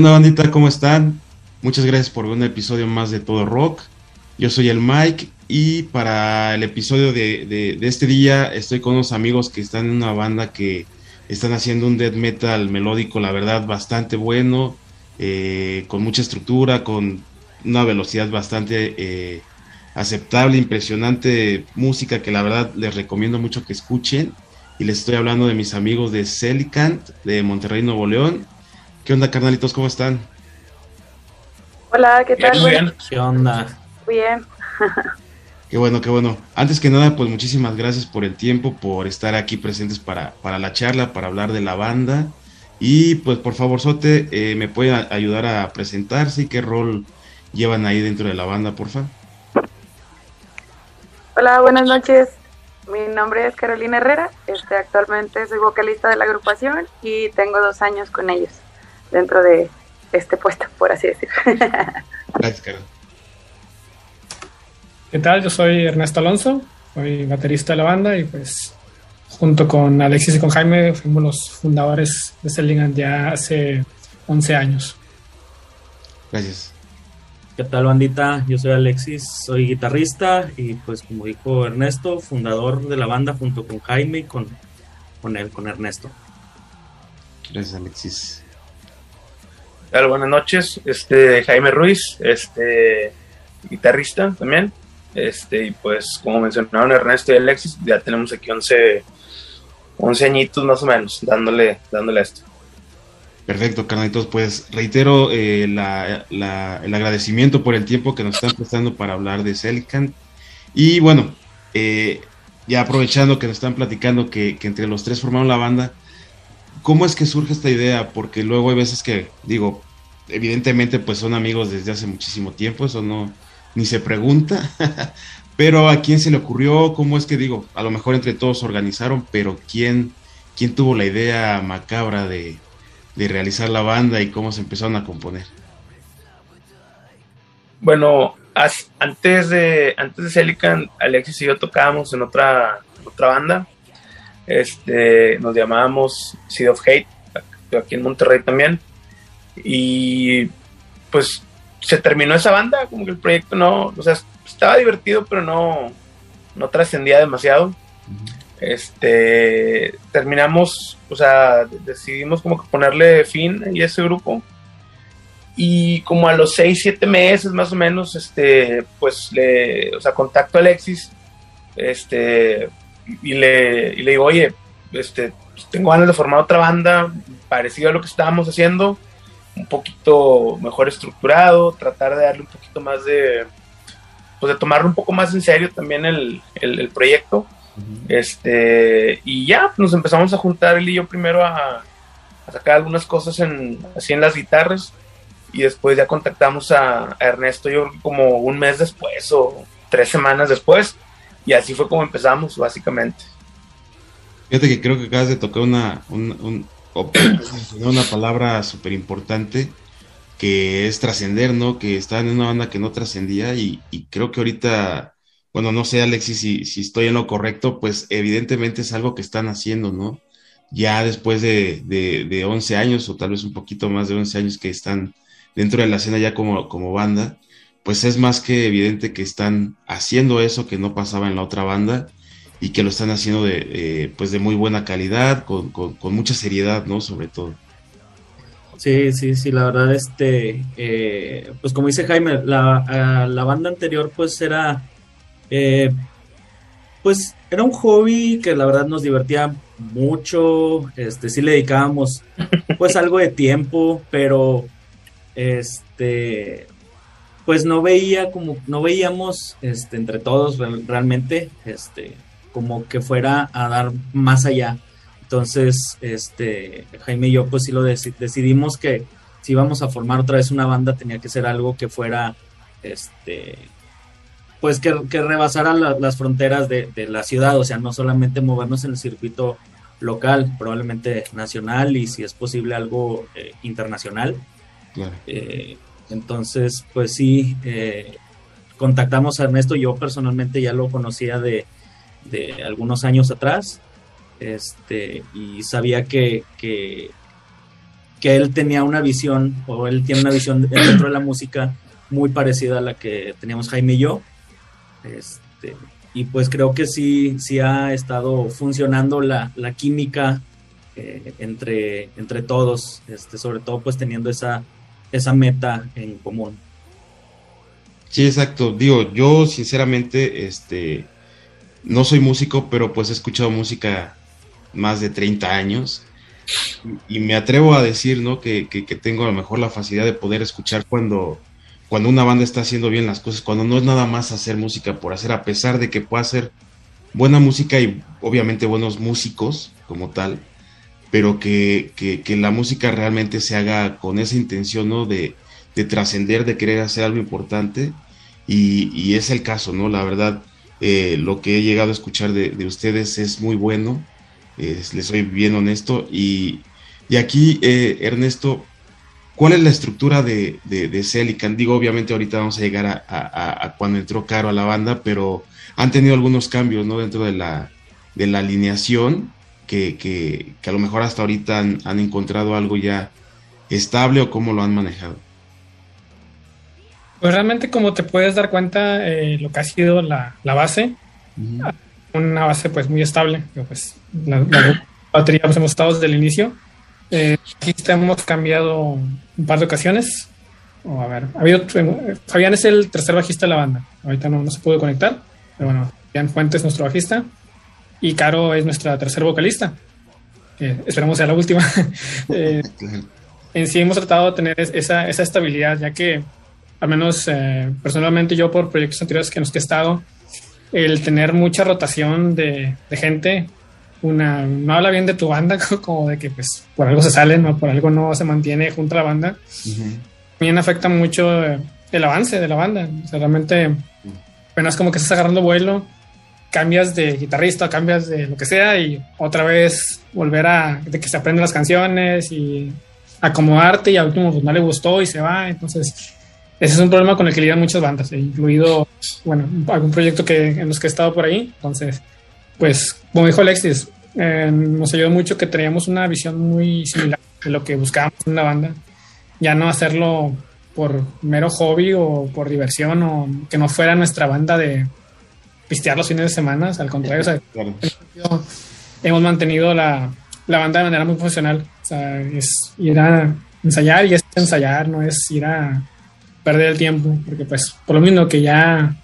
¿Qué onda, bandita? ¿Cómo están? Muchas gracias por un episodio más de Todo Rock. Yo soy el Mike y para el episodio de, este día estoy con unos amigos que están en una banda que están haciendo un death metal melódico, la verdad, bastante bueno, eh, con mucha estructura, con una velocidad bastante eh, aceptable, impresionante música que la verdad les recomiendo mucho que escuchen. Y les estoy hablando de mis amigos de Celicant, de Monterrey, Nuevo León. ¿Qué onda, carnalitos? ¿Cómo están? Hola, ¿qué tal? Bien, ¿Qué onda? Bien. qué bueno, qué bueno. Antes que nada, pues muchísimas gracias por el tiempo, por estar aquí presentes para, para la charla, para hablar de la banda. Y pues por favor, Sote, eh, ¿me puede ayudar a presentarse y qué rol llevan ahí dentro de la banda, por favor? Hola, buenas noches. Mi nombre es Carolina Herrera. Este, actualmente soy vocalista de la agrupación y tengo dos años con ellos dentro de este puesto, por así decirlo. Gracias, Carol. ¿Qué tal? Yo soy Ernesto Alonso, soy baterista de la banda y pues junto con Alexis y con Jaime fuimos los fundadores de Sterling ya hace 11 años. Gracias. ¿Qué tal bandita? Yo soy Alexis, soy guitarrista y pues como dijo Ernesto, fundador de la banda junto con Jaime y con, con él, con Ernesto. Gracias Alexis. Hola, buenas noches, este Jaime Ruiz, este guitarrista también. Este, y pues como mencionaron Ernesto y Alexis, ya tenemos aquí 11, 11 añitos más o menos dándole, dándole a esto. Perfecto, carnalitos. Pues reitero eh, el agradecimiento por el tiempo que nos están prestando para hablar de Celican. Y bueno, eh, ya aprovechando que nos están platicando que, entre los tres formaron la banda, ¿cómo es que surge esta idea? Porque luego hay veces que, digo, evidentemente pues son amigos desde hace muchísimo tiempo, eso no, ni se pregunta. pero a quién se le ocurrió, cómo es que digo, a lo mejor entre todos organizaron, pero quién, quién tuvo la idea macabra de, de realizar la banda y cómo se empezaron a componer? Bueno, antes de antes de Celican, Alexis y yo tocábamos en otra otra banda. Este, nos llamábamos Seed of Hate, aquí en Monterrey también. Y pues se terminó esa banda, como que el proyecto no, o sea, estaba divertido, pero no, no trascendía demasiado. Este, terminamos, o sea, decidimos como que ponerle fin a ese grupo. Y como a los 6, 7 meses más o menos, este, pues le, o sea, contacto a Alexis, este, y le, y le digo, oye, este, pues, tengo ganas de formar otra banda, parecido a lo que estábamos haciendo, un poquito mejor estructurado, tratar de darle un poquito más de, pues de tomarlo un poco más en serio también el, el proyecto. Este, y ya nos empezamos a juntar él y yo primero a, sacar algunas cosas en, así en las guitarras. Y después ya contactamos a, Ernesto, yo como un mes después o tres semanas después. Y así fue como empezamos, básicamente. Fíjate que creo que acabas de tocar una, una palabra súper importante que es trascender, ¿no? Que estaba en una banda que no trascendía y, creo que ahorita bueno, no sé, Alexis, si, si estoy en lo correcto, pues evidentemente es algo que están haciendo, ¿no? Ya después de, de, 11 años o tal vez un poquito más de 11 años que están dentro de la escena ya como, como banda, pues es más que evidente que están haciendo eso que no pasaba en la otra banda y que lo están haciendo de, pues de muy buena calidad, con, mucha seriedad, ¿no? Sobre todo. Sí, sí, sí, la verdad, este, eh, pues como dice Jaime, la, la banda anterior pues era eh, pues era un hobby que la verdad nos divertía mucho, este sí le dedicábamos pues algo de tiempo, pero este pues no veía como no veíamos este entre todos realmente este como que fuera a dar más allá. Entonces, este Jaime y yo pues sí lo decidimos que si íbamos a formar otra vez una banda tenía que ser algo que fuera este pues que, rebasara las fronteras de, la ciudad, o sea, no solamente movernos en el circuito local, probablemente nacional y si es posible algo eh, internacional. Eh, entonces, pues sí, eh, contactamos a Ernesto, yo personalmente ya lo conocía de, algunos años atrás, este, y sabía que, que, que él tenía una visión, o él tiene una visión dentro de la música muy parecida a la que teníamos Jaime y yo. Este, y pues creo que sí, sí ha estado funcionando la, la química eh, entre, entre todos, este, sobre todo pues teniendo esa, esa meta en común. Sí, exacto. Digo, yo sinceramente, este, no soy músico, pero pues he escuchado música más de 30 años y me atrevo a decir, ¿no? Que, que, tengo a lo mejor la facilidad de poder escuchar cuando, cuando una banda está haciendo bien las cosas, cuando no es nada más hacer música por hacer, a pesar de que pueda ser buena música y obviamente buenos músicos como tal, pero que, que la música realmente se haga con esa intención, ¿no? De, de trascender, de querer hacer algo importante. Y, y, es el caso, ¿no? La verdad, eh, lo que he llegado a escuchar de, de ustedes es muy bueno, eh, les soy bien honesto. Y, y aquí, eh, Ernesto, ¿cuál es la estructura de, de, de Celican? Digo, obviamente ahorita vamos a llegar a, a, a, cuando entró Caro a la banda, pero han tenido algunos cambios, ¿no? Dentro de la, de la alineación, que, que, que a lo mejor hasta ahorita han, han encontrado algo ya estable o cómo lo han manejado. Pues realmente como te puedes dar cuenta, eh, lo que ha sido la, la base, uh -huh. una base pues muy estable, pues la, la batería pues hemos estado desde el inicio. Eh, aquí hemos cambiado un par de ocasiones. Oh, a ver, ha habido, Fabián es el tercer bajista de la banda, ahorita no, no se pudo conectar, pero bueno, Fabián Fuentes es nuestro bajista y Caro es nuestra tercer vocalista. Eh, esperamos sea la última. Eh, en sí hemos tratado de tener esa, esa estabilidad, ya que al menos eh, personalmente yo por proyectos anteriores que en los que he estado, el tener mucha rotación de, de, gente, una, no habla bien de tu banda, como de que pues por algo se salen o por algo no se mantiene junto a la banda, uh -huh. también afecta mucho el avance de la banda. O sea, realmente apenas como que estás agarrando vuelo, cambias de guitarrista, cambias de lo que sea y otra vez volver a que se aprenden las canciones y acomodarte y al último pues, no le gustó y se va, entonces ese es un problema con el que lidian muchas bandas, incluido, bueno, algún proyecto que, en los que he estado por ahí. Entonces, pues, como dijo Alexis, eh, nos ayudó mucho que teníamos una visión muy similar de lo que buscábamos en una banda. Ya no hacerlo por mero hobby o por diversión o que no fuera nuestra banda de pistear los fines de semana. Al contrario, o sea, claro. hemos mantenido la, la, banda de manera muy profesional. O sea, es ir a ensayar y es ensayar, no es ir a perder el tiempo, porque pues por lo mismo que ya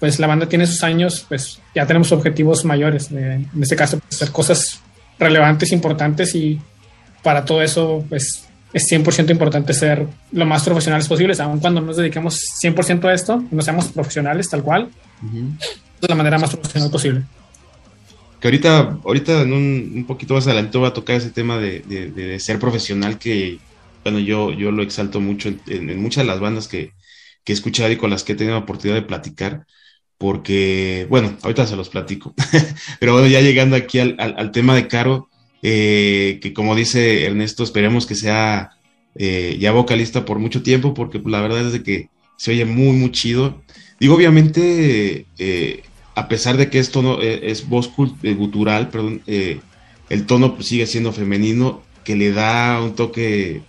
pues la banda tiene sus años, pues ya tenemos objetivos mayores, de, en este caso pues, hacer cosas relevantes, importantes y para todo eso pues es 100% importante ser lo más profesionales posibles, aun cuando nos dediquemos 100% a esto, no seamos profesionales tal cual, uh -huh. de la manera más profesional posible. Que ahorita, ahorita en un, un poquito más adelante va a tocar ese tema de, de, de ser profesional que bueno, yo, yo lo exalto mucho en, en, en, muchas de las bandas que, que he escuchado y con las que he tenido la oportunidad de platicar, porque, bueno, ahorita se los platico, pero bueno, ya llegando aquí al, al, al tema de Caro, eh, que como dice Ernesto, esperemos que sea eh, ya vocalista por mucho tiempo, porque la verdad es de que se oye muy, muy chido. Digo, obviamente, eh, a pesar de que esto no, es voz gutural, perdón, el tono pues, sigue siendo femenino, que le da un toque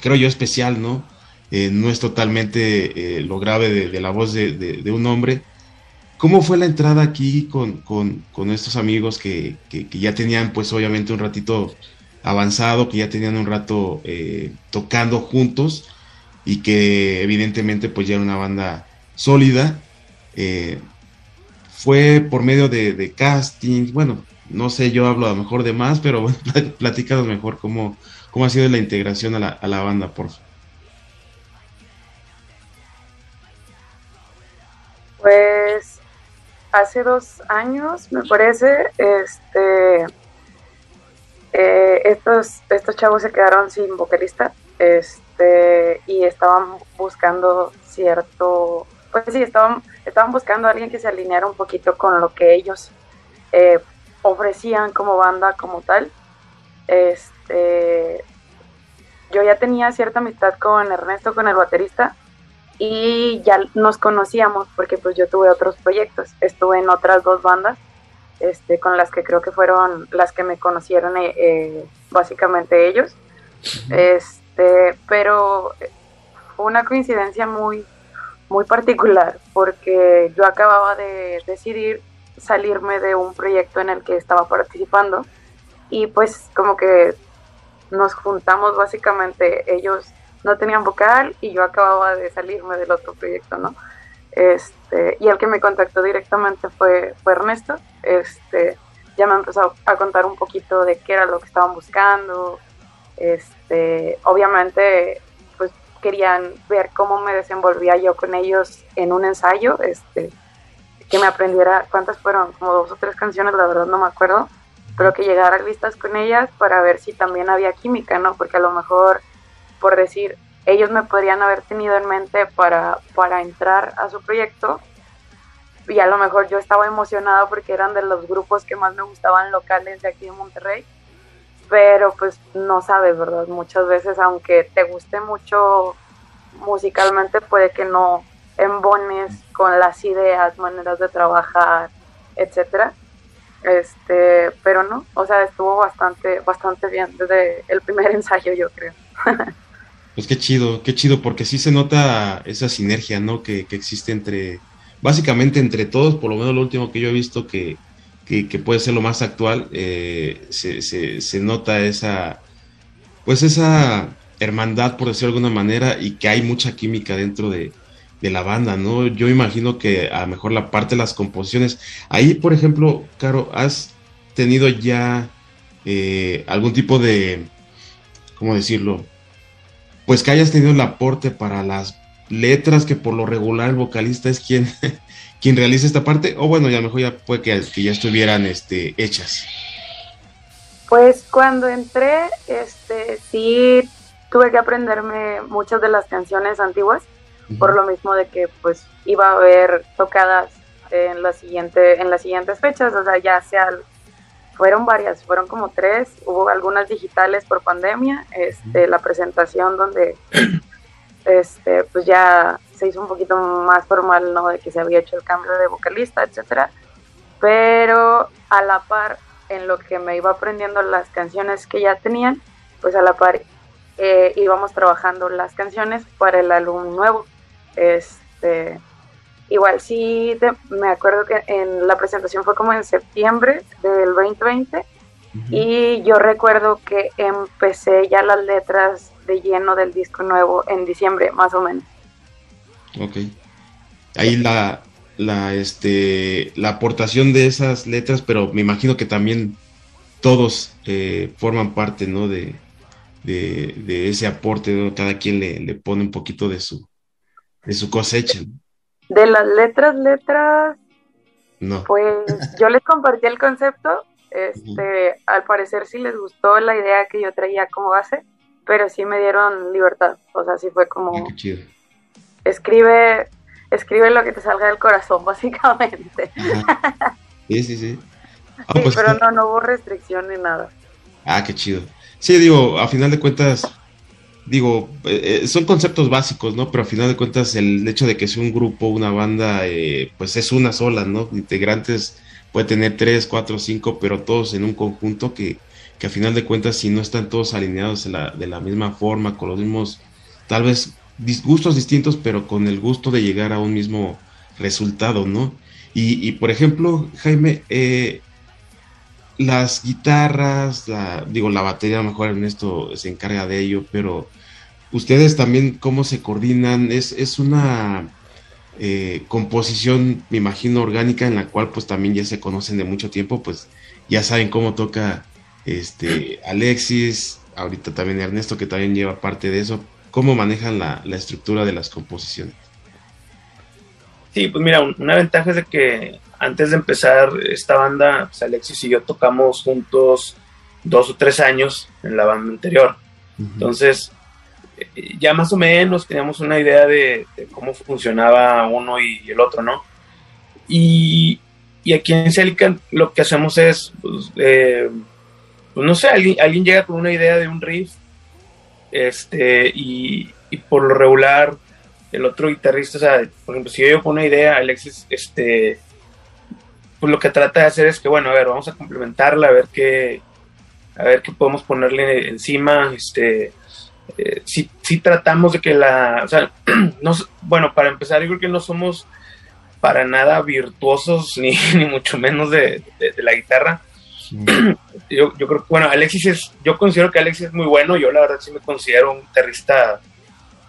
creo yo, especial, ¿no? Eh, no es totalmente eh, lo grave de, la voz de, un hombre. ¿Cómo fue la entrada aquí con, con, con estos amigos que, que, ya tenían, pues obviamente, un ratito avanzado, que ya tenían un rato eh, tocando juntos y que evidentemente pues ya era una banda sólida? Eh, fue por medio de, de casting, bueno, no sé, yo hablo a lo mejor de más, pero bueno, platícanos mejor cómo, ¿Cómo ha sido la integración a la, a la banda, por favor? Hace dos años, me parece, este, eh, estos, estos chavos se quedaron sin vocalista este, y estaban buscando cierto, pues sí, estaban, estaban buscando a alguien que se alineara un poquito con lo que ellos eh, ofrecían como banda, como tal. Este, yo ya tenía cierta amistad con Ernesto, con el baterista, y ya nos conocíamos porque pues yo tuve otros proyectos. Estuve en otras dos bandas, este, con las que creo que fueron las que me conocieron eh, eh, básicamente ellos. Este, pero fue una coincidencia muy, muy particular porque yo acababa de decidir salirme de un proyecto en el que estaba participando y pues como que nos juntamos básicamente, ellos no tenían vocal y yo acababa de salirme del otro proyecto, ¿no? Este, y el que me contactó directamente fue, fue Ernesto, este, ya me empezó a contar un poquito de qué era lo que estaban buscando, este, obviamente pues querían ver cómo me desenvolvía yo con ellos en un ensayo, este, que me aprendiera, ¿cuántas fueron? Como dos o tres canciones, la verdad no me acuerdo, pero que llegara listas con ellas para ver si también había química, ¿no? Porque a lo mejor, por decir, ellos me podrían haber tenido en mente para, para entrar a su proyecto y a lo mejor yo estaba emocionada porque eran de los grupos que más me gustaban locales de aquí de Monterrey, pero pues no sabes, ¿verdad? Muchas veces, aunque te guste mucho musicalmente, puede que no embones con las ideas, maneras de trabajar, etcétera. Este, pero no, o sea, estuvo bastante, bastante bien desde el primer ensayo, yo creo. Pues qué chido, qué chido, porque sí se nota esa sinergia, ¿no? Que, que existe entre, básicamente entre todos, por lo menos lo último que yo he visto que, que, puede ser lo más actual, eh, se, se, se, nota esa, pues esa hermandad, por decirlo de alguna manera, y que hay mucha química dentro de, de la banda, ¿no? Yo imagino que a lo mejor la parte de las composiciones, ahí, por ejemplo, Caro, ¿has tenido ya eh, algún tipo de, ¿cómo decirlo? Pues que hayas tenido el aporte para las letras, que por lo regular el vocalista es quien, quien realiza esta parte, o bueno, ya a lo mejor ya puede que, que ya estuvieran este, hechas. Pues cuando entré, este, sí tuve que aprenderme muchas de las canciones antiguas por lo mismo de que pues iba a haber tocadas en la siguiente en las siguientes fechas o sea ya sea fueron varias fueron como tres. Hubo algunas digitales por pandemia este la presentación donde este pues ya se hizo un poquito más formal no de que se había hecho el cambio de vocalista etcétera. Pero a la par en lo que me iba aprendiendo las canciones que ya tenían pues a la par eh, íbamos trabajando las canciones para el álbum nuevo. Este, igual sí, me acuerdo que en la presentación fue como en septiembre del 2020 y yo recuerdo que empecé ya las letras de lleno del disco nuevo en diciembre, más o menos. Ok. Ahí la, la, este, la aportación de esas letras, pero me imagino que también todos eh, forman parte, ¿no? De, de, ese aporte, cada quien le, le, pone un poquito de su, de su cosecha. De las letras, letras. No. Pues yo les compartí el concepto. Este, al parecer sí les gustó la idea que yo traía como base, pero sí me dieron libertad. O sea, sí fue como. Ah, escribe, escribe lo que te salga del corazón, básicamente. Sí, sí, sí. Ah, pues pero no, no hubo restricción ni nada. Ah, qué chido. Sí, digo, a final de cuentas, digo, eh, eh, son conceptos básicos, ¿no? Pero a final de cuentas el hecho de que sea un grupo, una banda, eh, pues es una sola, ¿no? Integrantes puede tener tres, cuatro, cinco, pero todos en un conjunto que, que a final de cuentas si no están todos alineados de la, de la misma forma, con los mismos, tal vez gustos distintos, pero con el gusto de llegar a un mismo resultado, ¿no? Y, y por ejemplo, Jaime, las guitarras, la, digo, la batería, a lo mejor Ernesto se encarga de ello, pero ustedes también cómo se coordinan, es, es una eh, composición, me imagino, orgánica en la cual pues también ya se conocen de mucho tiempo, pues ya saben cómo toca este Alexis, ahorita también Ernesto que también lleva parte de eso, cómo manejan la, estructura de las composiciones. Sí, pues mira, una ventaja es de que antes de empezar esta banda, pues Alexis y yo tocamos juntos dos o tres años en la banda anterior. Entonces, ya más o menos teníamos una idea de, cómo funcionaba uno y el otro, ¿no? Y, aquí en Celica lo que hacemos es, pues, eh, pues, no sé, alguien, alguien llega con una idea de un riff, este, y, por lo regular, el otro guitarrista, o sea, por ejemplo, si yo llego con una idea, Alexis, este, pues lo que trata de hacer es que, bueno, a ver, vamos a complementarla, a ver qué, a ver qué podemos ponerle encima, este, eh, sí, sí tratamos de que la, o sea, no, bueno, para empezar, yo creo que no somos para nada virtuosos, ni, ni mucho menos de, la guitarra. Yo, yo, creo que, bueno, Alexis es, yo considero que Alexis es muy bueno, yo la verdad sí me considero un guitarrista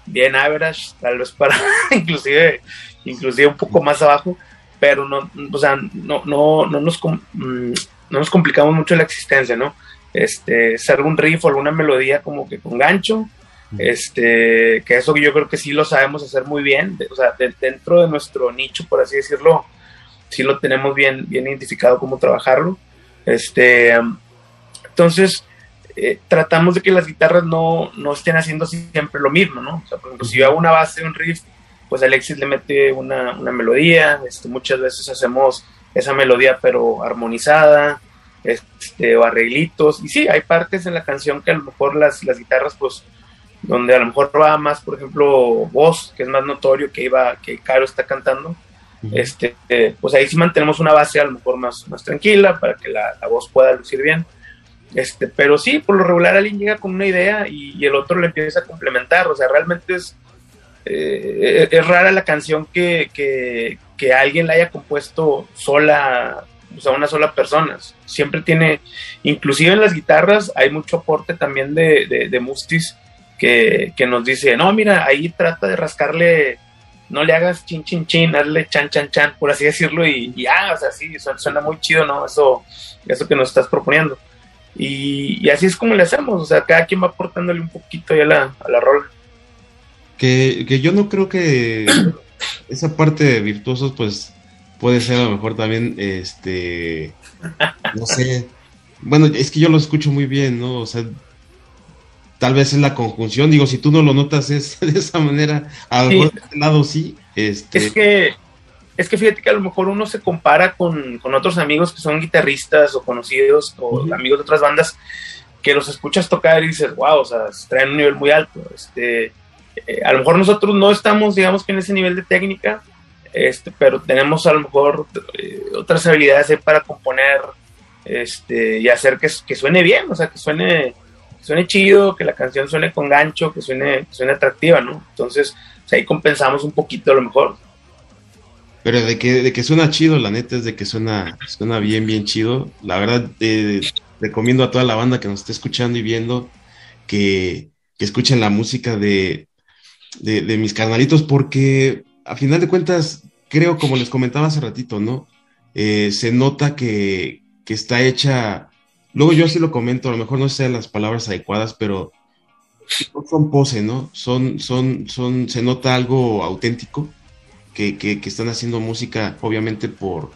bien average, tal vez para inclusive, inclusive un poco más abajo, pero no, o sea, no, no, no nos, mm, no nos complicamos mucho la existencia, ¿no? Este, ser un riff o alguna melodía como que con gancho, este, que eso yo creo que sí lo sabemos hacer muy bien, o sea, dentro de nuestro nicho, por así decirlo, sí lo tenemos bien, bien identificado cómo trabajarlo. Este, entonces, eh, tratamos de que las guitarras no, no, estén haciendo siempre lo mismo, ¿no? O sea, por ejemplo, si yo hago una base, un riff, pues Alexis le mete una, una melodía, este, muchas veces hacemos esa melodía pero armonizada, este, o arreglitos, y sí, hay partes en la canción que a lo mejor las, las guitarras pues donde a lo mejor va más, por ejemplo, voz, que es más notorio que iba, que Caro está cantando, este, pues ahí sí mantenemos una base a lo mejor más, más tranquila para que la, voz pueda lucir bien. Este, pero sí, por lo regular alguien llega con una idea y, el otro le empieza a complementar, o sea, realmente es, eh, es rara la canción que, que, que, alguien la haya compuesto sola, sea, una sola persona. Siempre tiene, inclusive en las guitarras hay mucho aporte también de, de, Mustis que, nos dice, no, mira, ahí trata de rascarle, no le hagas chin, chin, chin, hazle chan, chan, chan, por así decirlo, y, ya, o sea, sí, suena, muy chido, ¿no? Eso, eso que nos estás proponiendo. Y, así es como le hacemos, o sea, cada quien va aportándole un poquito ya a la, a la rola. Que, que yo no creo que esa parte de virtuosos, pues, puede ser a lo mejor también, este, no sé, bueno, es que yo lo escucho muy bien, ¿no? O sea, tal vez es la conjunción, digo, si tú no lo notas es de esa manera, a lo mejor de este lado sí. Este... Es que es que fíjate que a lo mejor uno se compara con, otros amigos que son guitarristas o conocidos o amigos de otras bandas que los escuchas tocar y dices, wow, o sea, traen un nivel muy alto. Este, eh, a lo mejor nosotros no estamos, digamos que en ese nivel de técnica, este, pero tenemos a lo mejor eh, otras habilidades para componer este, y hacer que, que suene bien, o sea, que suene suene chido, que la canción suene con gancho, que suene, suene atractiva, ¿no? Entonces, ahí compensamos un poquito a lo mejor. Pero de que, de que suena chido, la neta es de que suena, suena bien, bien chido. La verdad, recomiendo a toda la banda que nos esté escuchando y viendo que, escuchen la música de, de, mis carnalitos, porque a final de cuentas, creo, como les comentaba hace ratito, ¿no? Eh, se nota que, que está hecha Luego yo así lo comento, a lo mejor no sean las palabras adecuadas, pero son pose, ¿no? Son, son, son, se nota algo auténtico, que, que, están haciendo música, obviamente, por,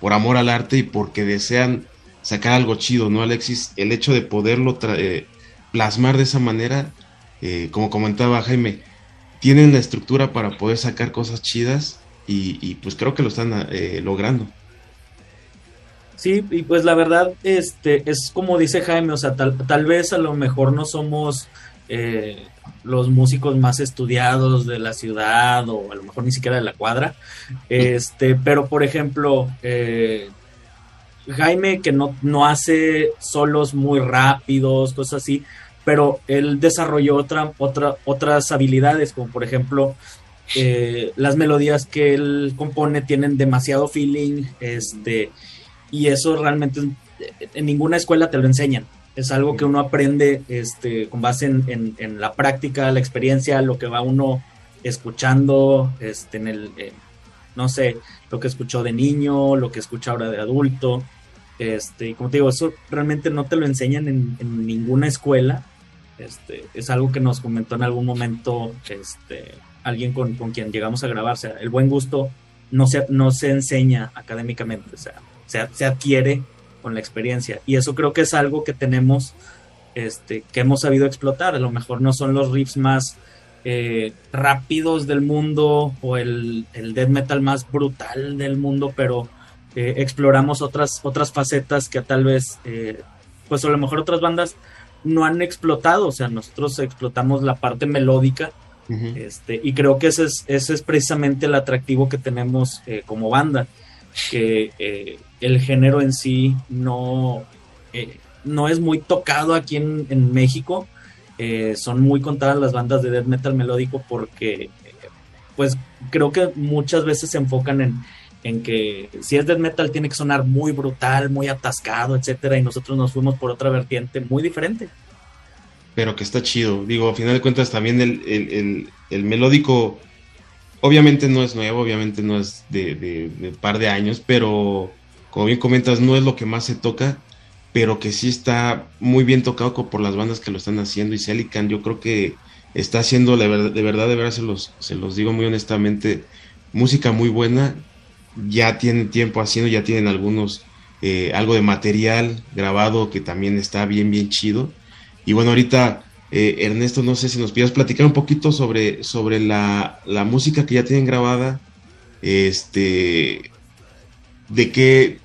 por amor al arte y porque desean sacar algo chido, ¿no, Alexis? El hecho de poderlo eh, plasmar de esa manera, eh, como comentaba Jaime, tienen la estructura para poder sacar cosas chidas y, pues creo que lo están eh, logrando. Sí, y pues la verdad, este, es como dice Jaime, o sea, tal, tal vez a lo mejor no somos eh, los músicos más estudiados de la ciudad o a lo mejor ni siquiera de la cuadra, este, pero por ejemplo, eh, Jaime que no, no hace solos muy rápidos, cosas así, pero él desarrolló otra, otra, otras habilidades, como por ejemplo, eh, las melodías que él compone tienen demasiado feeling, este, y eso realmente en ninguna escuela te lo enseñan. Es algo que uno aprende este, con base en, la práctica, la experiencia, lo que va uno escuchando este, en el, no sé, lo que escuchó de niño, lo que escucha ahora de adulto. Este, y como te digo, eso realmente no te lo enseñan en, ninguna escuela. Este, es algo que nos comentó en algún momento este, alguien con, con quien llegamos a grabar. O sea, el buen gusto no se, no se enseña académicamente. O sea, se, adquiere con la experiencia. Y eso creo que es algo que tenemos, este, que hemos sabido explotar. A lo mejor no son los riffs más eh, rápidos del mundo o el, el death metal más brutal del mundo, pero eh, exploramos otras, otras facetas que tal vez, eh, pues a lo mejor otras bandas no han explotado. O sea, nosotros explotamos la parte melódica. este, y creo que ese es, ese es precisamente el atractivo que tenemos como banda que eh, el género en sí no, eh, no es muy tocado aquí en, México eh, son muy contadas las bandas de death metal melódico porque pues creo que muchas veces se enfocan en, en que si es death metal tiene que sonar muy brutal, muy atascado, etcétera, y nosotros nos fuimos por otra vertiente muy diferente. Pero que está chido. Digo, a final de cuentas también el, el, melódico obviamente no es nuevo, obviamente no es de, de, par de años, pero como bien comentas, no es lo que más se toca, pero que sí está muy bien tocado por las bandas que lo están haciendo. Y Celican, yo creo que está haciendo, de verdad, de verdad, se los, se los digo muy honestamente, música muy buena. Ya tienen tiempo haciendo, ya tienen algunos, eh, algo de material grabado que también está bien, bien chido. Y bueno, ahorita, eh, Ernesto, no sé si nos pidas platicar un poquito sobre, sobre la, la, música que ya tienen grabada. Este, de qué,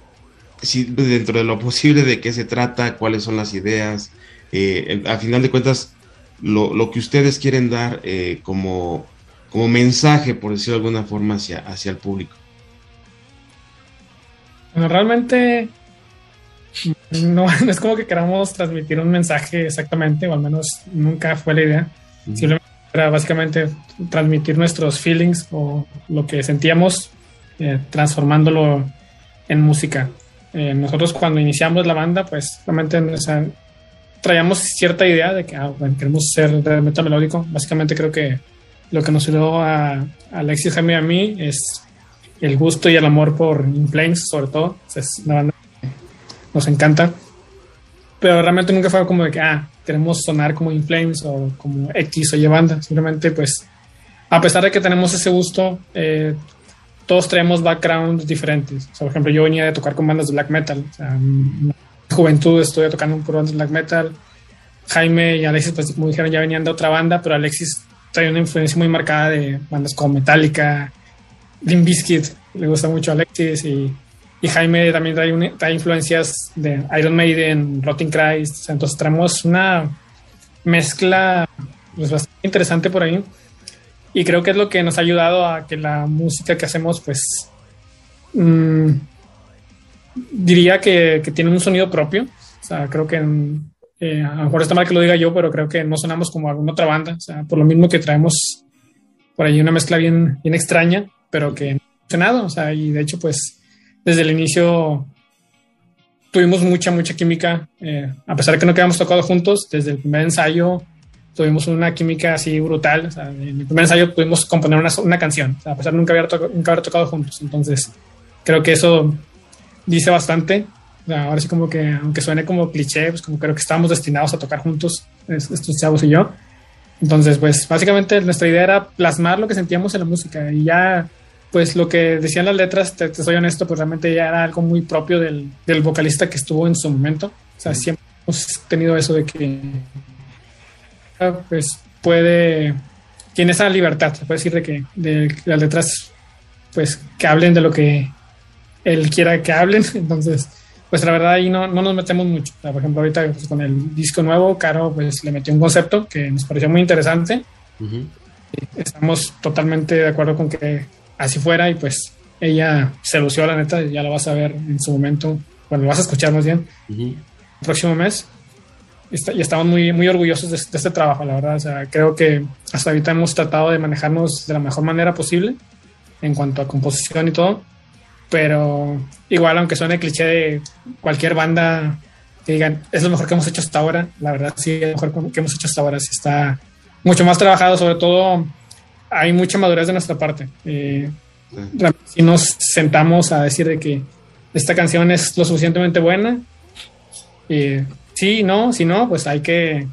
si dentro de lo posible, de qué se trata, cuáles son las ideas. Eh, a final de cuentas, lo, que ustedes quieren dar eh, como, como mensaje, por decirlo de alguna forma, hacia, hacia el público. Bueno, realmente no, es como que queramos transmitir un mensaje exactamente, o al menos nunca fue la idea. Simplemente era básicamente transmitir nuestros feelings o lo que sentíamos, eh, transformándolo en música. Eh, nosotros cuando iniciamos la banda, pues realmente traíamos cierta idea de que ah, queremos ser de metal melódico. Básicamente creo que lo que nos ayudó a, Alexis, Jaime y a mí es el gusto y el amor por In Flames, sobre todo. Es una banda que nos encanta. Pero realmente nunca fue como de que, ah, queremos sonar como In Flames o como X o Y banda. Simplemente, pues, a pesar de que tenemos ese gusto, eh, todos traemos backgrounds diferentes. por ejemplo, yo venía de tocar con bandas de black metal. O sea, juventud estuve tocando un puro black metal. Jaime y Alexis, pues como dijeron, ya venían de otra banda, pero Alexis trae una influencia muy marcada de bandas como Metallica, Limp Bizkit, le gusta mucho a Alexis y, y Jaime también trae, trae, influencias de Iron Maiden, Rotting Christ, entonces traemos una mezcla pues, bastante interesante por ahí y creo que es lo que nos ha ayudado a que la música que hacemos pues mmm, diría que, que, tiene un sonido propio. O sea, creo que eh, a lo mejor está mal que lo diga yo, pero creo que no sonamos como alguna otra banda. O sea, por lo mismo que traemos por ahí una mezcla bien, bien extraña, pero que no funcionado. O sea, y de hecho, pues desde el inicio tuvimos mucha, mucha química. Eh, a pesar de que no quedamos tocado juntos, desde el primer ensayo tuvimos una química así brutal. O sea, en el primer ensayo pudimos componer una, una canción, o sea, a pesar de nunca haber, nunca haber tocado juntos. Entonces, creo que eso dice bastante. ahora sí como que, aunque suene como cliché, pues como creo que estábamos destinados a tocar juntos, estos chavos y yo. Entonces, pues básicamente nuestra idea era plasmar lo que sentíamos en la música y ya, pues lo que decían las letras, te, soy honesto, pues realmente ya era algo muy propio del, del, vocalista que estuvo en su momento. O sea, siempre hemos tenido eso de que, pues puede, tiene esa libertad, se puede decir de que de las letras, pues que hablen de lo que él quiera que hablen. Entonces, pues la verdad ahí no, no nos metemos mucho. por ejemplo, ahorita pues, con el disco nuevo, Caro pues le metió un concepto que nos pareció muy interesante. Estamos totalmente de acuerdo con que así fuera y pues ella se lució la neta, ya lo vas a ver en su momento, bueno, lo vas a escuchar más bien. El próximo mes. y estamos muy, muy orgullosos de, de, este trabajo, la verdad. O sea, creo que hasta ahorita hemos tratado de manejarnos de la mejor manera posible en cuanto a composición y todo. Pero igual, aunque suene cliché de cualquier banda que digan, es lo mejor que hemos hecho hasta ahora, la verdad sí, es lo mejor que hemos hecho hasta ahora, sí está mucho más trabajado, sobre todo hay mucha madurez de nuestra parte. Eh, si nos sentamos a decir de que esta canción es lo suficientemente buena, eh, sí, no, si no, pues hay que,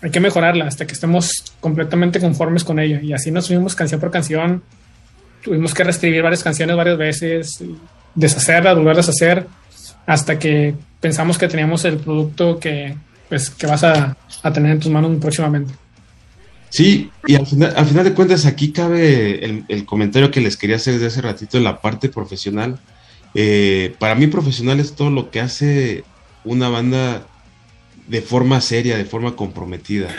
hay que mejorarla hasta que estemos completamente conformes con ella. Y así nos subimos canción por canción tuvimos que reescribir varias canciones varias veces, deshacerlas, volverlas a hacer, hasta que pensamos que teníamos el producto que, pues, que vas a, tener en tus manos próximamente. Sí, y al final, al final de cuentas aquí cabe el, comentario que les quería hacer desde hace ratito en la parte profesional. Eh, para mí profesional es todo lo que hace una banda de forma seria, de forma comprometida.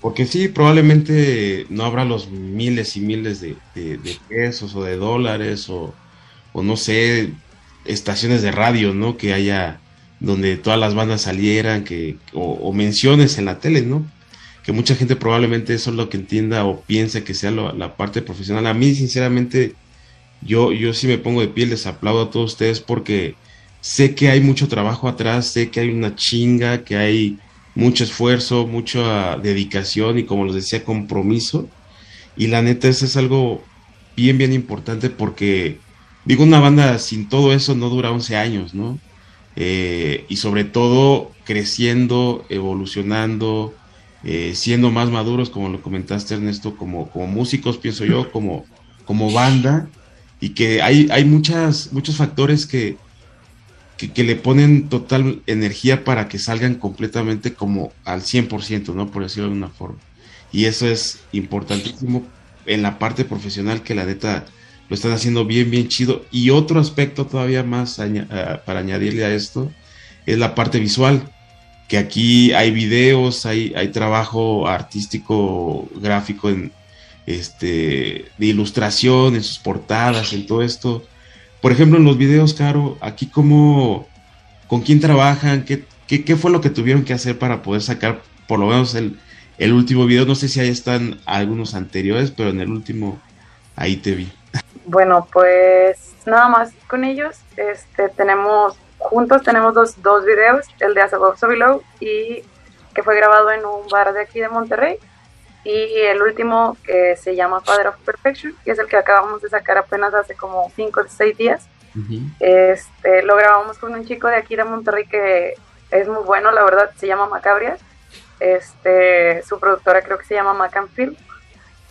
Porque sí, probablemente no habrá los miles y miles de, pesos o de dólares o, no sé, estaciones de radio, ¿no? Que haya donde todas las bandas salieran, que, o, menciones en la tele, ¿no? Que mucha gente probablemente eso es lo que entienda o piensa que sea la parte profesional. A mí, sinceramente, yo, yo sí me pongo de pie, les aplaudo a todos ustedes porque sé que hay mucho trabajo atrás, sé que hay una chinga, que hay mucho esfuerzo, mucha dedicación y como les decía, compromiso. Y la neta, eso es algo bien, bien importante porque, digo, una banda sin todo eso no dura 11 años, ¿no? Eh, y sobre todo creciendo, evolucionando, eh, siendo más maduros, como lo comentaste Ernesto, como, como músicos, pienso yo, como, como banda, y que hay, hay muchas, muchos factores que, que, le ponen total energía para que salgan completamente como al 100%, ¿no? Por decirlo de alguna forma. Y eso es importantísimo en la parte profesional que la neta lo están haciendo bien, bien chido. Y otro aspecto todavía más eh, para añadirle a esto es la parte visual, que aquí hay videos, hay, hay trabajo artístico, gráfico en, este, de ilustración, en sus portadas, en todo esto. Por ejemplo, en los videos, Caro, aquí cómo, con quién trabajan, qué, qué, fue lo que tuvieron que hacer para poder sacar por lo menos el, el último video. No sé si ahí están algunos anteriores, pero en el último ahí te vi. Bueno, pues nada más con ellos. Este, tenemos, juntos tenemos dos, dos videos, el de As So Below y que fue grabado en un bar de aquí de Monterrey y el último que se llama Father of Perfection, que es el que acabamos de sacar apenas hace como 5 o 6 días. este, lo grabamos con un chico de aquí de Monterrey que es muy bueno, la verdad, se llama Macabrias. Este, su productora creo que se llama Macanfield.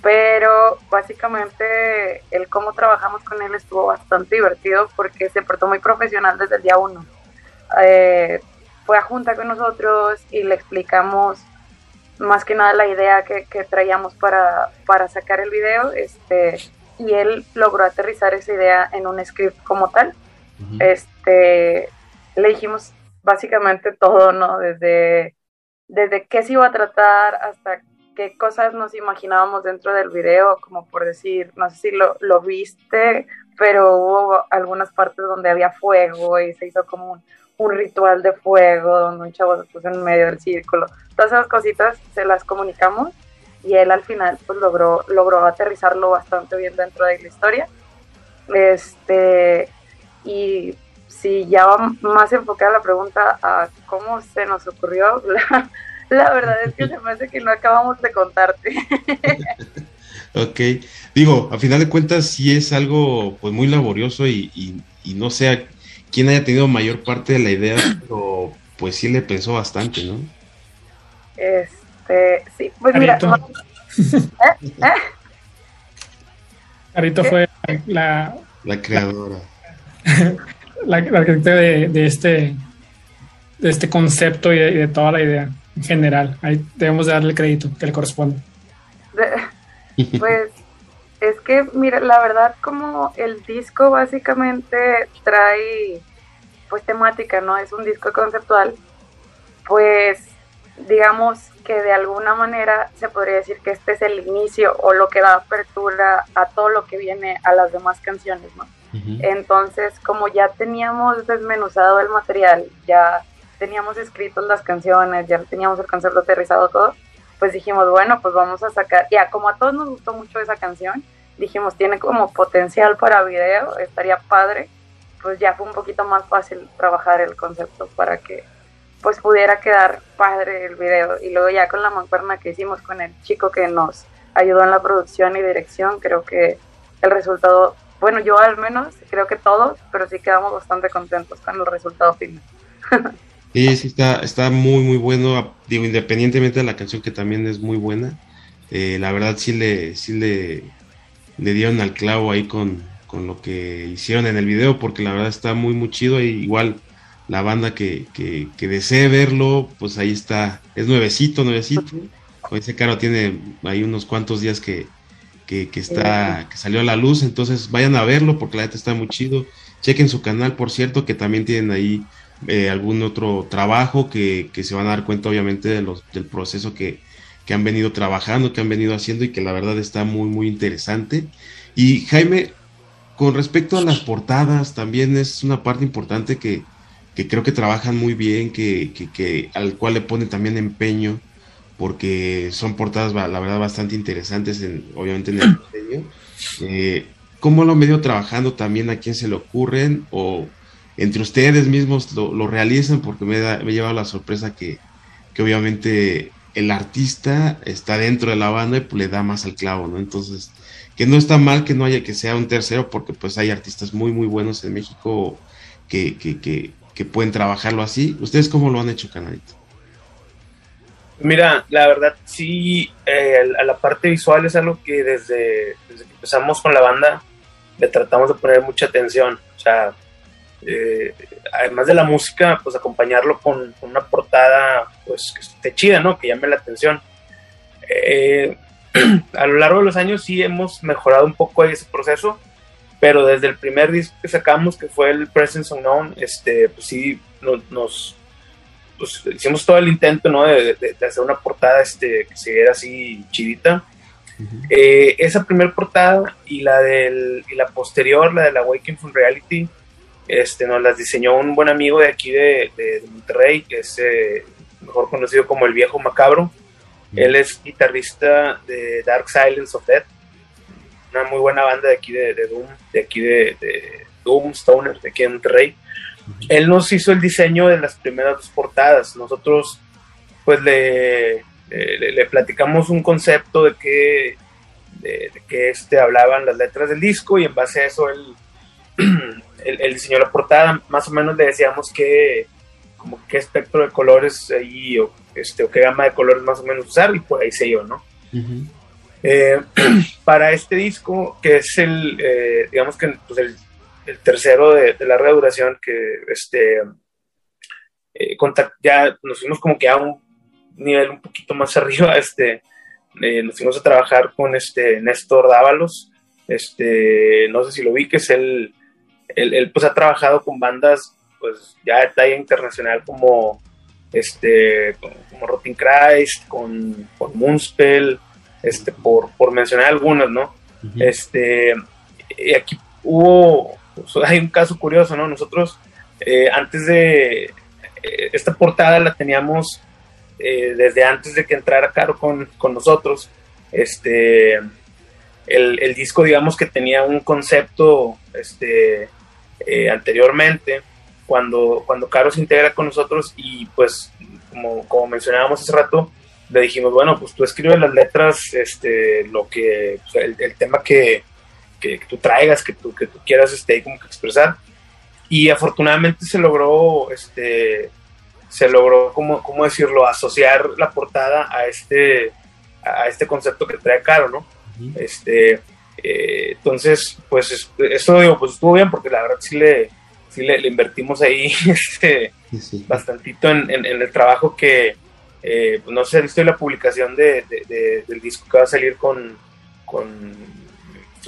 Pero básicamente el cómo trabajamos con él estuvo bastante divertido porque se portó muy profesional desde el día uno. Eh, fue a junta con nosotros y le explicamos más que nada la idea que, traíamos para, para, sacar el video, este, y él logró aterrizar esa idea en un script como tal. Este, le dijimos básicamente todo, ¿no? Desde, desde qué se iba a tratar hasta qué cosas nos imaginábamos dentro del video, como por decir, no sé si lo, lo viste, pero hubo algunas partes donde había fuego y se hizo como un, un ritual de fuego donde un chavo se puso en medio del círculo. Todas esas cositas se las comunicamos y él al final pues logró, logró aterrizarlo bastante bien dentro de la historia. Este, y si ya va más enfocada la pregunta a cómo se nos ocurrió, la, verdad es que se me hace que no acabamos de contarte. ok, digo, a final de cuentas sí es algo pues muy laborioso y, y, y no sé quien haya tenido mayor parte de la idea, pero pues sí le pensó bastante, ¿no? Este, sí, pues mira. ¿Eh? ¿Eh? Carito fue la, la creadora. La, la arquitecta de, de, este de este concepto y de, toda la idea en general. Ahí debemos darle el crédito que le corresponde. pues es que, mira, la verdad como el disco básicamente trae pues temática, ¿no? Es un disco conceptual, pues digamos que de alguna manera se podría decir que este es el inicio o lo que da apertura a todo lo que viene a las demás canciones, ¿no? Entonces, como ya teníamos desmenuzado el material, ya teníamos escritos las canciones, ya teníamos el concepto aterrizado todo, pues dijimos, bueno, pues vamos a sacar, ya como a todos nos gustó mucho esa canción, dijimos, tiene como potencial para video, estaría padre, pues ya fue un poquito más fácil trabajar el concepto para que pues pudiera quedar padre el video. Y luego ya con la mancuerna que hicimos con el chico que nos ayudó en la producción y dirección, creo que el resultado, bueno, yo al menos, creo que todos, pero sí quedamos bastante contentos con el resultado final. Sí, sí, está, está muy, muy bueno. Digo, independientemente de la canción que también es muy buena, eh, la verdad sí le, sí le, le dieron al clavo ahí con, lo que hicieron en el video, porque la verdad está muy, muy chido. Y igual la banda que, que, desee verlo, pues ahí está. Es nuevecito, nuevecito. Ese caro tiene ahí unos cuantos días que, que, está, que salió a la luz, entonces vayan a verlo porque la neta está muy chido. Chequen su canal, por cierto, que también tienen ahí eh, algún otro trabajo que, se van a dar cuenta obviamente de los, del proceso que, han venido trabajando, que han venido haciendo y que la verdad está muy, muy interesante. Y Jaime, con respecto a las portadas, también es una parte importante que, creo que trabajan muy bien, que, al cual le ponen también empeño, porque son portadas, la verdad, bastante interesantes, en, obviamente en el diseño. Eh, ¿Cómo lo han venido trabajando también? ¿A quién se le ocurren? ¿O entre ustedes mismos lo, realizan? Porque me, da, me he llevado la sorpresa que, obviamente el artista está dentro de la banda y pues le da más al clavo, ¿no? Entonces, que no está mal que no haya que sea un tercero, porque pues hay artistas muy, muy buenos en México que, pueden trabajarlo así. ¿Ustedes cómo lo han hecho, Canadito? Mira, la verdad sí, eh, la parte visual es algo que desde, desde, que empezamos con la banda le tratamos de poner mucha atención. O sea, eh, además de la música, pues acompañarlo con, una portada pues que esté chida, ¿no? Que llame la atención. Eh, a lo largo de los años sí hemos mejorado un poco ese proceso, pero desde el primer disco que sacamos, que fue el Presence Unknown, este, pues sí nos pues hicimos todo el intento, ¿no? De, hacer una portada este, que se viera así chidita. Eh, esa primera portada y la del y la posterior, la de la Waking from Reality, este, nos las diseñó un buen amigo de aquí de, Monterrey, que es eh, mejor conocido como el viejo macabro. Él es guitarrista de Dark Silence of Death, una muy buena banda de aquí de, Doom, de aquí de, Doom Stoner, de aquí de Monterrey él nos hizo el diseño de las primeras dos portadas. Nosotros, pues, le, le, platicamos un concepto de que, de, que este, hablaban las letras del disco y en base a eso él, él, diseñó la portada. Más o menos le decíamos que, como qué espectro de colores ahí, o, este, o qué gama de colores más o menos usar, y por ahí se yo, ¿no? Eh, para este disco, que es el, eh, digamos que pues el el tercero de, larga duración que este eh, ya nos fuimos como que a un nivel un poquito más arriba este eh, nos fuimos a trabajar con este Néstor Dávalos este no sé si lo vi que es él él, pues ha trabajado con bandas pues ya de talla internacional como este como Rotting Christ con, con Moonspell este por, por mencionar algunas no este y aquí hubo hay un caso curioso, ¿no? Nosotros, eh, antes de eh, esta portada la teníamos eh, desde antes de que entrara Caro con, nosotros. Este, el, disco, digamos que tenía un concepto este, anteriormente, cuando, cuando Caro se integra con nosotros y pues, como, como mencionábamos hace rato, le dijimos, bueno, pues tú escribes las letras, este, lo que, el tema que, que, tú traigas, que tú, que tú quieras este, como que expresar. Y afortunadamente se logró, este, se logró, ¿cómo, cómo decirlo?, asociar la portada a este, a este concepto que trae Caro, ¿no? Este, eh, entonces, pues eso digo, pues estuvo bien porque la verdad sí le, sí le, invertimos ahí este, bastantito en, en, el trabajo que, eh, pues no sé, visto la publicación de, del disco que va a salir con, con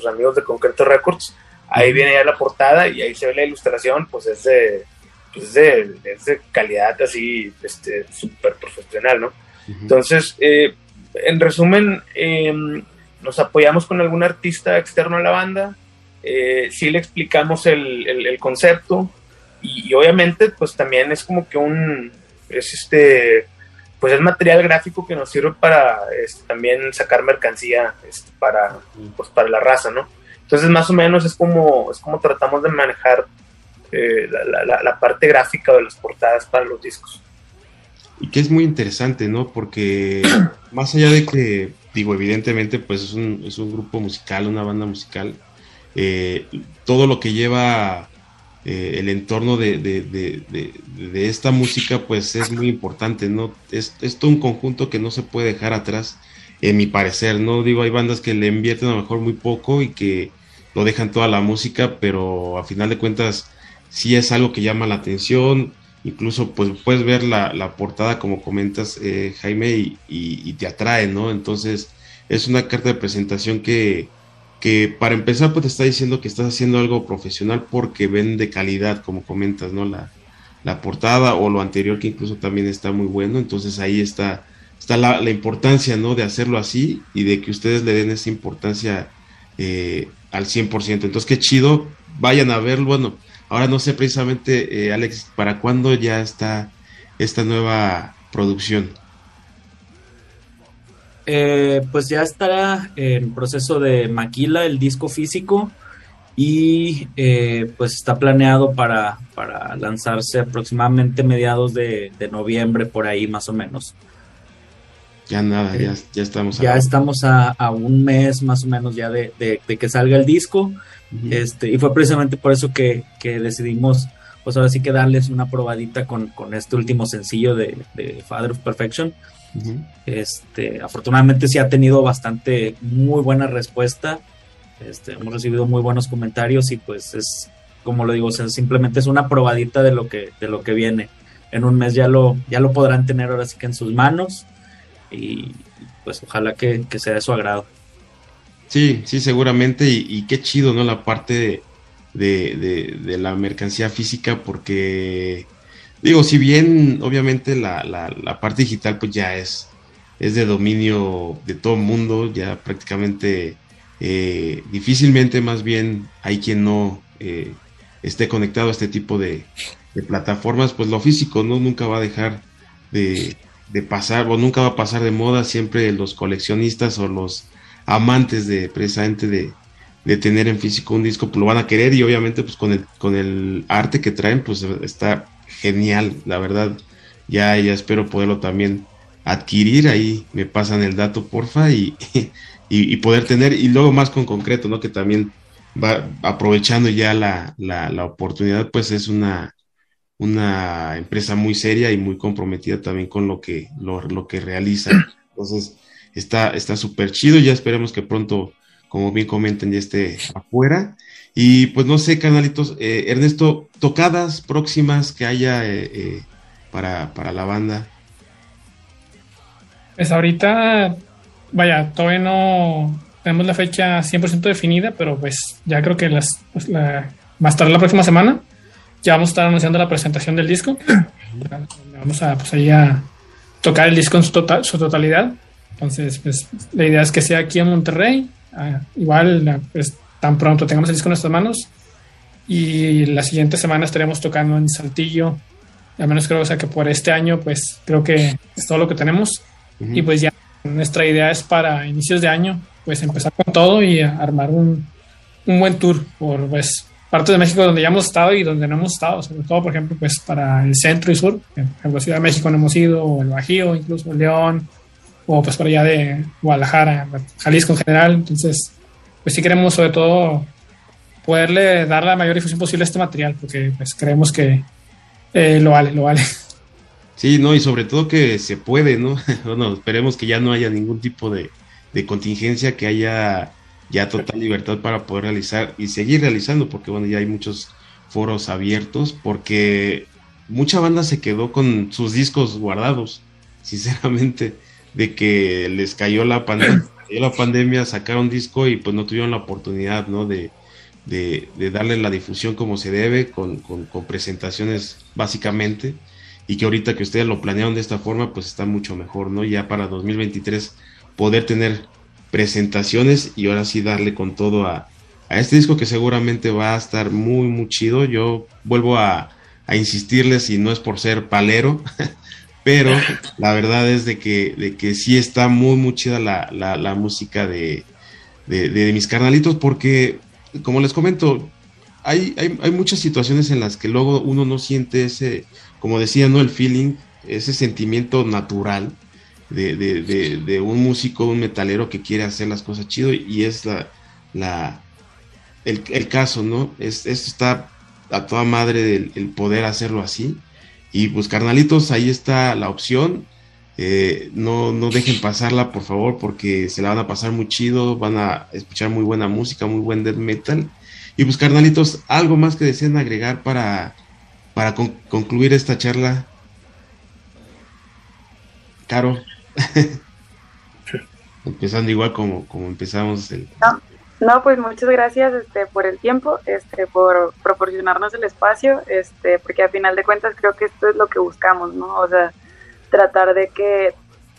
amigos de Concreto Records. Ahí viene ya la portada y ahí se ve la ilustración, pues es de, pues de, calidad así, este, súper profesional, ¿no? Entonces, eh, en resumen, em, nos apoyamos con algún artista externo a la banda, eh, sí le explicamos el, concepto y, obviamente pues también es como que un, es este, pues es material gráfico que nos sirve para este, también sacar mercancía este, para, pues, para la raza, ¿no? Entonces más o menos es como, es como tratamos de manejar eh, la, parte gráfica de las portadas para los discos. Y que es muy interesante, ¿no? Porque más allá de que, digo, evidentemente, pues es un, es un grupo musical, una banda musical, eh, todo lo que lleva eh, el entorno de, esta música pues es muy importante, ¿no? Es, todo un conjunto que no se puede dejar atrás, en mi parecer, ¿no? Digo, hay bandas que le invierten a lo mejor muy poco y que lo dejan toda la música, pero a final de cuentas sí es algo que llama la atención, incluso pues puedes ver la, portada como comentas eh, Jaime y, y, te atrae, ¿no? Entonces es una carta de presentación que, que para empezar pues te está diciendo que estás haciendo algo profesional porque ven de calidad, como comentas, ¿no? La, portada o lo anterior que incluso también está muy bueno, entonces ahí está, está la, importancia, ¿no? De hacerlo así y de que ustedes le den esa importancia eh, al 100%. Entonces qué chido, vayan a verlo, bueno, ahora no sé precisamente, eh, Alex, ¿para cuándo ya está esta nueva producción? eh, pues ya estará en proceso de maquila el disco físico y eh, pues está planeado para, para, lanzarse aproximadamente mediados de, noviembre, por ahí más o menos. Ya nada, ya, ya, estamos Ya estamos a, un mes más o menos ya de, que salga el disco. Este, y fue precisamente por eso que, decidimos, pues ahora sí que darles una probadita con, con este último sencillo de, de Father of Perfection este, afortunadamente sí ha tenido bastante muy buena respuesta. Este, hemos recibido muy buenos comentarios y pues es, como lo digo, simplemente es una probadita de lo que, de lo que viene. En un mes ya lo, ya lo podrán tener ahora sí que en sus manos y pues ojalá que, sea de su agrado. Sí, sí, seguramente y, qué chido, ¿no? La parte de la mercancía física porque Digo, si bien obviamente la, la, parte digital pues ya es, es de dominio de todo el mundo, ya prácticamente eh, difícilmente más bien hay quien no eh, esté conectado a este tipo de, plataformas, pues lo físico no nunca va a dejar de, pasar o nunca va a pasar de moda, siempre los coleccionistas o los amantes de precisamente de, de tener en físico un disco, pues lo van a querer y obviamente pues con el, con el arte que traen, pues está genial, la verdad. Ya, ya espero poderlo también adquirir. Ahí me pasan el dato, porfa, y, y, poder tener, y luego más con concreto, ¿no? Que también va aprovechando ya la, la, oportunidad, pues es una, una empresa muy seria y muy comprometida también con lo que, lo, lo que realiza. Entonces, está súper chido. Ya esperemos que pronto, como bien comentan, ya esté afuera. Y pues no sé, canalitos, eh, Ernesto, tocadas próximas que haya eh, eh, para, la banda. Pues ahorita, vaya, todavía no tenemos la fecha 100% definida, pero pues ya creo que las, pues, la, más tarde la próxima semana ya vamos a estar anunciando la presentación del disco. vamos a, pues ahí a tocar el disco en su, total, su totalidad. Entonces, pues la idea es que sea aquí en Monterrey. Ah, igual, pues tan pronto tengamos el disco en nuestras manos. Y la siguiente semana estaremos tocando en Saltillo. Al menos creo o sea, que por este año, pues creo que es todo lo que tenemos. Y pues ya nuestra idea es para inicios de año, pues empezar con todo y armar un, un buen tour por pues partes de México donde ya hemos estado y donde no hemos estado, sobre todo, por ejemplo, pues para el centro y sur, por ejemplo, Ciudad de México no hemos ido, o el Bajío, incluso León, o pues por allá de Guadalajara, Jalisco en general. Entonces, pues sí queremos sobre todo poderle dar la mayor difusión posible a este material, porque pues creemos que eh, lo vale, lo vale. Sí, no, y sobre todo que se puede, ¿no? bueno, esperemos que ya no haya ningún tipo de, contingencia, que haya ya total libertad para poder realizar y seguir realizando, porque bueno, ya hay muchos foros abiertos, porque mucha banda se quedó con sus discos guardados, sinceramente, de que les cayó la pandemia la pandemia sacaron disco y pues no tuvieron la oportunidad, ¿no? De, darle la difusión como se debe, con, presentaciones básicamente, y que ahorita que ustedes lo planearon de esta forma, pues está mucho mejor, ¿no? Ya para 2023 poder tener presentaciones y ahora sí darle con todo a, este disco que seguramente va a estar muy, muy chido. Yo vuelvo a, a insistirles y no es por ser palero, pero la verdad es de que, de que sí está muy, muy chida la, música de, mis carnalitos, porque, como les comento, hay, hay, muchas situaciones en las que luego uno no siente ese, como decía, ¿no? El feeling, ese sentimiento natural de, un músico, un metalero que quiere hacer las cosas chido, y es la, la el, caso, ¿no? Es, esto está a toda madre el poder hacerlo así y pues carnalitos, ahí está la opción. Eh, no, no dejen pasarla, por favor, porque se la van a pasar muy chido, van a escuchar muy buena música, muy buen death metal. Y pues carnalitos, algo más que deseen agregar para, para concluir esta charla. Caro. Empezando igual como, como empezamos el, no, pues muchas gracias este, por el tiempo, este, por proporcionarnos el espacio, este, porque a final de cuentas creo que esto es lo que buscamos, ¿no? O sea, tratar de que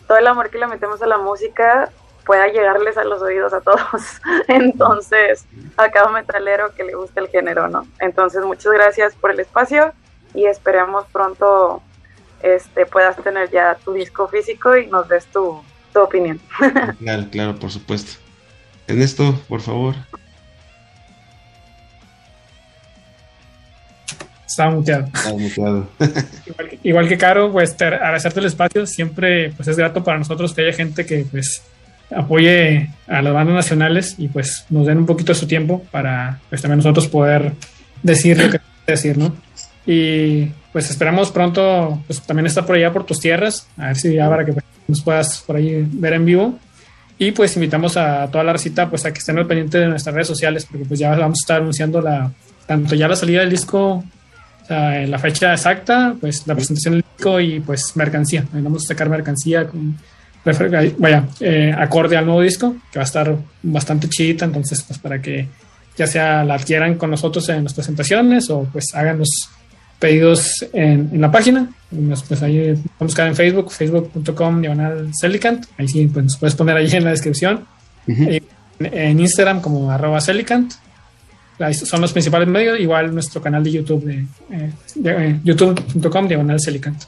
todo el amor que le metemos a la música pueda llegarles a los oídos a todos. Entonces, a cada metalero que le guste el género, ¿no? Entonces, muchas gracias por el espacio y esperemos pronto este, puedas tener ya tu disco físico y nos des tu, tu opinión. Claro, claro, por supuesto. Ernesto, por favor. Estaba muteado. Estaba muteado. igual, que, igual, que, Caro, pues agradecerte el espacio. Siempre pues es grato para nosotros que haya gente que pues apoye a las bandas nacionales y pues nos den un poquito de su tiempo para pues también nosotros poder decir lo que decir, ¿no? Y pues esperamos pronto pues también estar por allá por tus tierras, a ver si ya para que pues, nos puedas por ahí ver en vivo. Y pues invitamos a toda la recita pues a que estén al pendiente de nuestras redes sociales, porque pues ya vamos a estar anunciando la, tanto ya la salida del disco, o sea, la fecha exacta, pues la presentación del disco y pues mercancía. Vamos a sacar mercancía con, vaya, eh, acorde al nuevo disco, que va a estar bastante chidita, entonces pues para que ya sea la adquieran con nosotros en las presentaciones o pues hagan los pedidos en, en la página. Pues ahí vamos a buscar en Facebook, facebook.com diagonal Celicant. Ahí sí, pues nos puedes poner ahí en la descripción. Uh -huh. en, en, Instagram como arroba Celicant. Ahí son los principales medios. Igual nuestro canal de YouTube de, eh, de eh, youtube.com diagonal Celicant.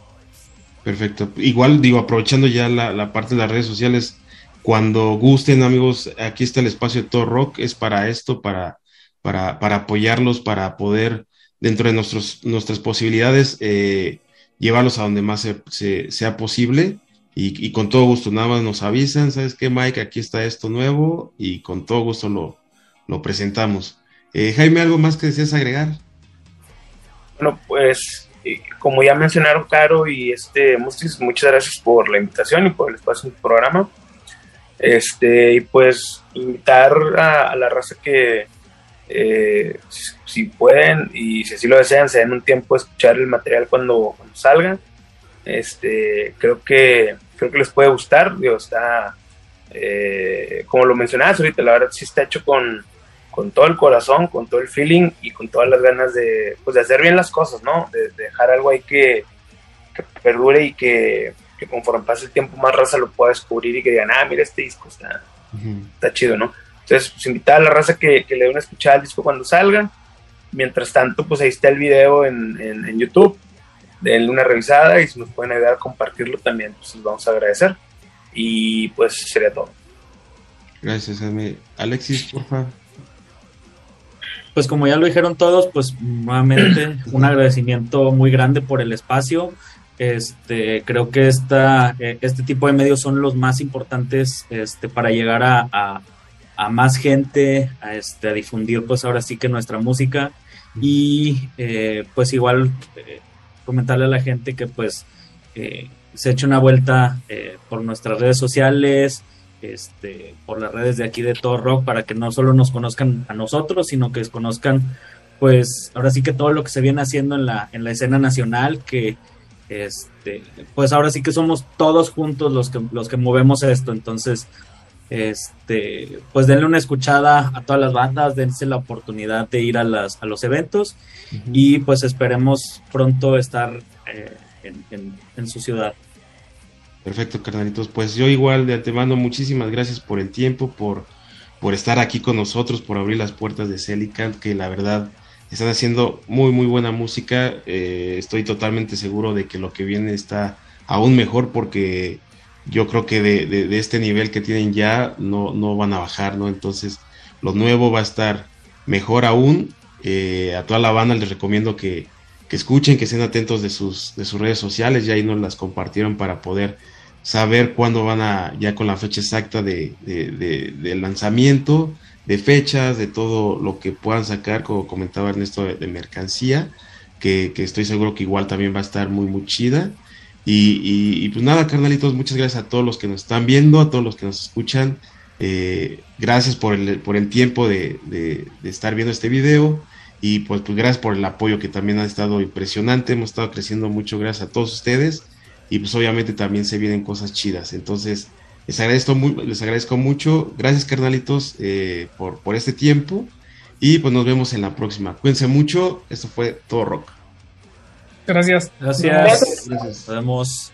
Perfecto. Igual digo, aprovechando ya la, la, parte de las redes sociales, cuando gusten amigos, aquí está el espacio de todo rock, es para esto, para, para, para apoyarlos, para poder dentro de nuestros, nuestras posibilidades, eh, llevarlos a donde más se, se, sea posible. Y, con todo gusto, nada más nos avisan, ¿sabes qué, Mike? Aquí está esto nuevo y con todo gusto lo, lo presentamos. Eh, Jaime, ¿algo más que deseas agregar? Bueno, pues como ya mencionaron Caro y este Mustis, muchas gracias por la invitación y por el espacio del programa. Este, y pues invitar a, a la raza que, eh, si, pueden y si así lo desean, se den un tiempo a escuchar el material cuando, cuando salga. Este, creo que creo que les puede gustar. Digo, está, eh, como lo mencionabas ahorita, la verdad sí está hecho con, con todo el corazón, con todo el feeling y con todas las ganas de, pues, de hacer bien las cosas, ¿no? De, de dejar algo ahí que, que perdure y que, que, conforme pase el tiempo más raza lo pueda descubrir y que digan, ah, mira, este disco está, uh -huh. está chido, ¿no? Entonces, pues invitar a la raza que, que le dé una escuchada al disco cuando salga. Mientras tanto, pues ahí está el video en, en, en, YouTube. Denle una revisada y si nos pueden ayudar a compartirlo también, pues les vamos a agradecer. Y pues sería todo. Gracias, Amy. Alexis, por favor. Pues como ya lo dijeron todos, pues nuevamente un agradecimiento muy grande por el espacio. Este, creo que esta, este tipo de medios son los más importantes este, para llegar a, a a más gente, a, este, a difundir pues ahora sí que nuestra música y eh, pues igual eh, comentarle a la gente que pues eh, se eche una vuelta eh, por nuestras redes sociales, este, por las redes de aquí de Todo Rock para que no solo nos conozcan a nosotros, sino que conozcan pues ahora sí que todo lo que se viene haciendo en la, en la escena nacional, que este, pues ahora sí que somos todos juntos los que, los que movemos esto, entonces este, pues denle una escuchada a todas las bandas, dense la oportunidad de ir a, las, a los eventos uh -huh. y pues esperemos pronto estar eh, en, en, en, su ciudad. Perfecto, carnalitos. Pues yo igual de antemano, muchísimas gracias por el tiempo, por, por estar aquí con nosotros, por abrir las puertas de Celicant, que la verdad están haciendo muy, muy buena música. Eh, estoy totalmente seguro de que lo que viene está aún mejor porque yo creo que de, de, este nivel que tienen ya no, no van a bajar, ¿no? Entonces, lo nuevo va a estar mejor aún. Eh, a toda la banda les recomiendo que, que, escuchen, que estén atentos de sus, de sus redes sociales, ya ahí nos las compartieron para poder saber cuándo van a, ya con la fecha exacta de, de, de lanzamiento, de fechas, de todo lo que puedan sacar, como comentaba Ernesto, de, mercancía, que, que estoy seguro que igual también va a estar muy, muy chida. Y, pues nada, carnalitos, muchas gracias a todos los que nos están viendo, a todos los que nos escuchan. Eh, gracias por el, por el tiempo de, de, de, estar viendo este video. Y pues, pues gracias por el apoyo que también ha estado impresionante. Hemos estado creciendo mucho gracias a todos ustedes. Y pues obviamente también se vienen cosas chidas. Entonces, les agradezco, muy, les agradezco mucho. Gracias, carnalitos, eh, por, por este tiempo. Y pues nos vemos en la próxima. Cuídense mucho. Esto fue Todo Rock. Gracias. Gracias. Gracias. Nos vemos.